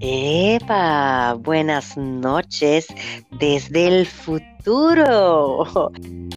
Epa, buenas noches desde el futuro.